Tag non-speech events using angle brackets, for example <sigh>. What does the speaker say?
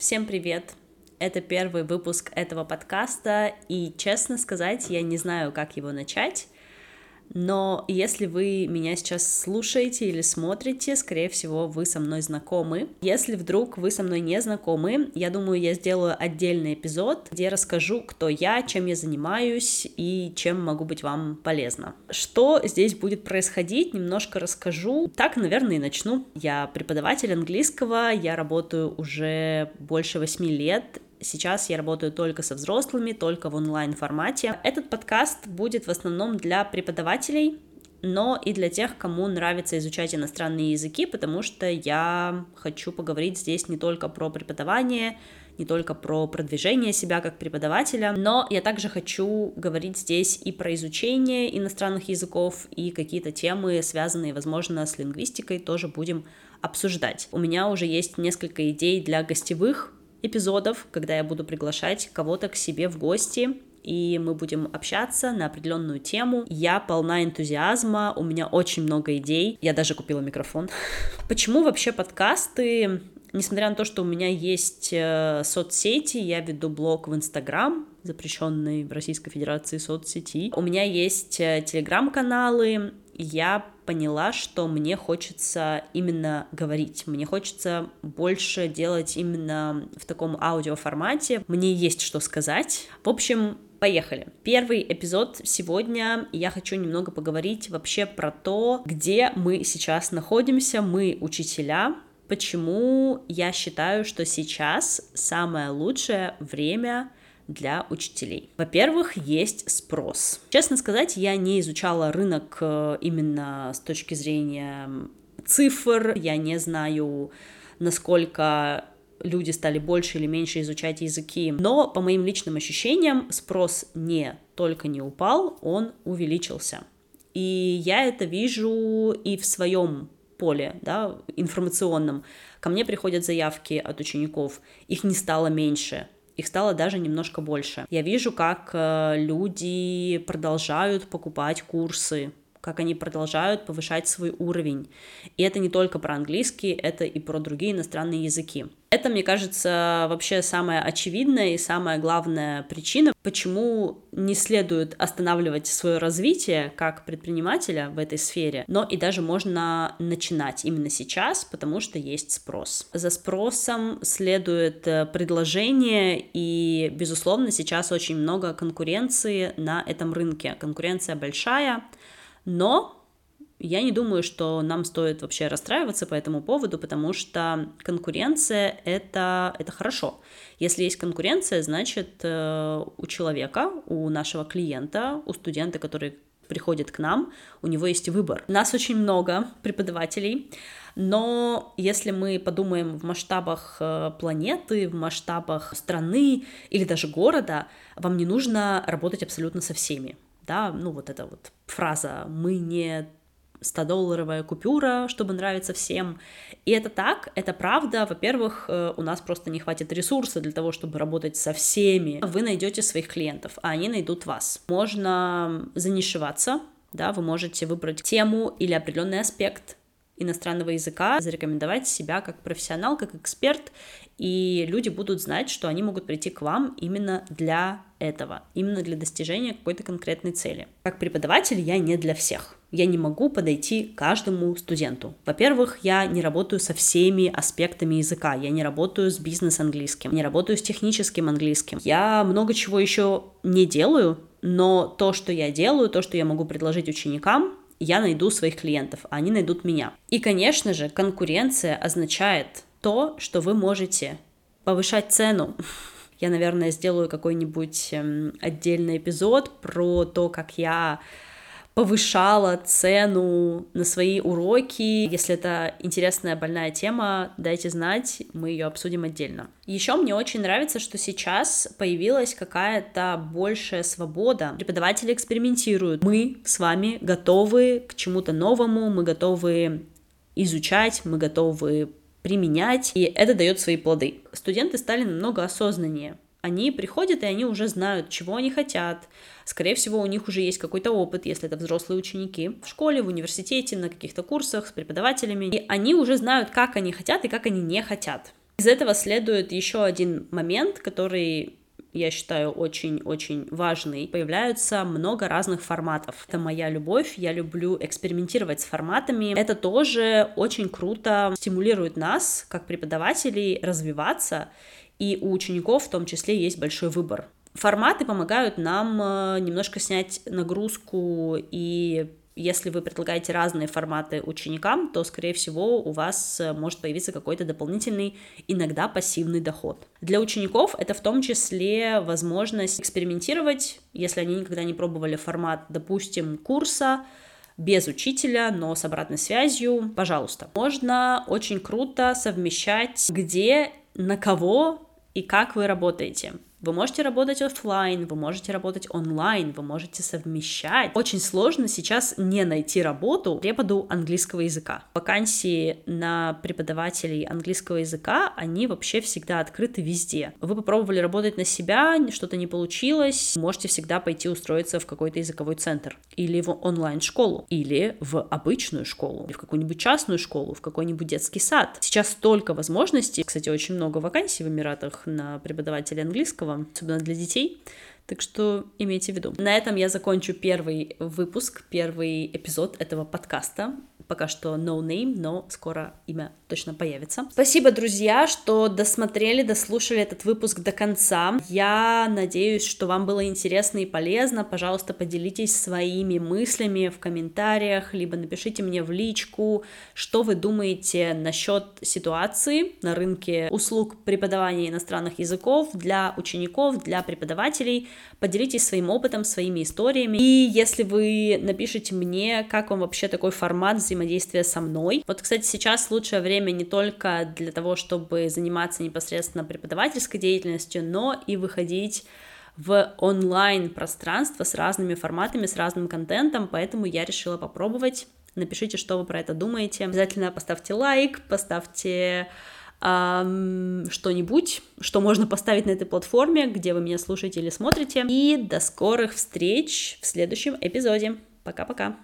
Всем привет! Это первый выпуск этого подкаста, и, честно сказать, я не знаю, как его начать, но если вы меня сейчас слушаете или смотрите, скорее всего, вы со мной знакомы. Если вдруг вы со мной не знакомы, я думаю, я сделаю отдельный эпизод, где расскажу, кто я, чем я занимаюсь и чем могу быть вам полезна. Что здесь будет происходить, немножко расскажу. Так, наверное, и начну. Я преподаватель английского, я работаю уже больше восьми лет, Сейчас я работаю только со взрослыми, только в онлайн-формате. Этот подкаст будет в основном для преподавателей, но и для тех, кому нравится изучать иностранные языки, потому что я хочу поговорить здесь не только про преподавание, не только про продвижение себя как преподавателя, но я также хочу говорить здесь и про изучение иностранных языков, и какие-то темы, связанные, возможно, с лингвистикой, тоже будем обсуждать. У меня уже есть несколько идей для гостевых эпизодов, когда я буду приглашать кого-то к себе в гости, и мы будем общаться на определенную тему. Я полна энтузиазма, у меня очень много идей. Я даже купила микрофон. <laughs> Почему вообще подкасты? Несмотря на то, что у меня есть э, соцсети, я веду блог в Инстаграм, запрещенный в Российской Федерации соцсети. У меня есть э, телеграм-каналы, я поняла, что мне хочется именно говорить, мне хочется больше делать именно в таком аудиоформате, мне есть что сказать. В общем, Поехали. Первый эпизод сегодня я хочу немного поговорить вообще про то, где мы сейчас находимся, мы учителя, почему я считаю, что сейчас самое лучшее время для учителей. Во-первых, есть спрос. Честно сказать, я не изучала рынок э, именно с точки зрения цифр, я не знаю, насколько люди стали больше или меньше изучать языки. Но по моим личным ощущениям спрос не только не упал, он увеличился. И я это вижу и в своем поле, да, информационном. Ко мне приходят заявки от учеников, их не стало меньше, их стало даже немножко больше. Я вижу, как э, люди продолжают покупать курсы, как они продолжают повышать свой уровень. И это не только про английский, это и про другие иностранные языки. Это, мне кажется, вообще самая очевидная и самая главная причина, почему не следует останавливать свое развитие как предпринимателя в этой сфере, но и даже можно начинать именно сейчас, потому что есть спрос. За спросом следует э, предложение, и, безусловно, сейчас очень много конкуренции на этом рынке. Конкуренция большая, но я не думаю, что нам стоит вообще расстраиваться по этому поводу, потому что конкуренция это, это хорошо. Если есть конкуренция, значит э, у человека, у нашего клиента, у студента, который приходит к нам, у него есть выбор. Нас очень много преподавателей, но если мы подумаем в масштабах э, планеты, в масштабах страны или даже города, вам не нужно работать абсолютно со всеми да, ну вот эта вот фраза «мы не 100-долларовая купюра, чтобы нравиться всем. И это так, это правда. Во-первых, э, у нас просто не хватит ресурса для того, чтобы работать со всеми. Вы найдете своих клиентов, а они найдут вас. Можно занишеваться, да, вы можете выбрать тему или определенный аспект иностранного языка, зарекомендовать себя как профессионал, как эксперт, и люди будут знать, что они могут прийти к вам именно для этого, именно для достижения какой-то конкретной цели. Как преподаватель я не для всех. Я не могу подойти каждому студенту. Во-первых, я не работаю со всеми аспектами языка. Я не работаю с бизнес-английским, не работаю с техническим английским. Я много чего еще не делаю, но то, что я делаю, то, что я могу предложить ученикам, я найду своих клиентов, а они найдут меня. И, конечно же, конкуренция означает то, что вы можете повышать цену. Я, наверное, сделаю какой-нибудь эм, отдельный эпизод про то, как я повышала цену на свои уроки. Если это интересная больная тема, дайте знать, мы ее обсудим отдельно. Еще мне очень нравится, что сейчас появилась какая-то большая свобода. Преподаватели экспериментируют. Мы с вами готовы к чему-то новому, мы готовы изучать, мы готовы применять, и это дает свои плоды. Студенты стали намного осознаннее. Они приходят, и они уже знают, чего они хотят. Скорее всего, у них уже есть какой-то опыт, если это взрослые ученики, в школе, в университете, на каких-то курсах с преподавателями. И они уже знают, как они хотят и как они не хотят. Из этого следует еще один момент, который я считаю, очень-очень важный. Появляются много разных форматов. Это моя любовь, я люблю экспериментировать с форматами. Это тоже очень круто стимулирует нас, как преподавателей, развиваться, и у учеников в том числе есть большой выбор. Форматы помогают нам э, немножко снять нагрузку и если вы предлагаете разные форматы ученикам, то, скорее всего, у вас э, может появиться какой-то дополнительный, иногда пассивный доход. Для учеников это в том числе возможность экспериментировать, если они никогда не пробовали формат, допустим, курса, без учителя, но с обратной связью, пожалуйста. Можно очень круто совмещать, где, на кого и как вы работаете. Вы можете работать офлайн, вы можете работать онлайн, вы можете совмещать. Очень сложно сейчас не найти работу преподу английского языка. Вакансии на преподавателей английского языка, они вообще всегда открыты везде. Вы попробовали работать на себя, что-то не получилось, можете всегда пойти устроиться в какой-то языковой центр или в онлайн-школу, или в обычную школу, или в какую-нибудь частную школу, в какой-нибудь детский сад. Сейчас столько возможностей. Кстати, очень много вакансий в Эмиратах на преподавателя английского, вам, особенно для детей. Так что имейте в виду. На этом я закончу первый выпуск, первый эпизод этого подкаста. Пока что no name, но скоро имя точно появится. Спасибо, друзья, что досмотрели, дослушали этот выпуск до конца. Я надеюсь, что вам было интересно и полезно. Пожалуйста, поделитесь своими мыслями в комментариях, либо напишите мне в личку, что вы думаете насчет ситуации на рынке услуг преподавания иностранных языков для учеников, для преподавателей. Поделитесь своим опытом, своими историями. И если вы напишите мне, как вам вообще такой формат взаимодействия со мной. Вот, кстати, сейчас лучшее время не только для того, чтобы заниматься непосредственно преподавательской деятельностью, но и выходить в онлайн-пространство с разными форматами, с разным контентом, поэтому я решила попробовать. Напишите, что вы про это думаете. Обязательно поставьте лайк, поставьте что-нибудь, что можно поставить на этой платформе, где вы меня слушаете или смотрите. И до скорых встреч в следующем эпизоде. Пока-пока.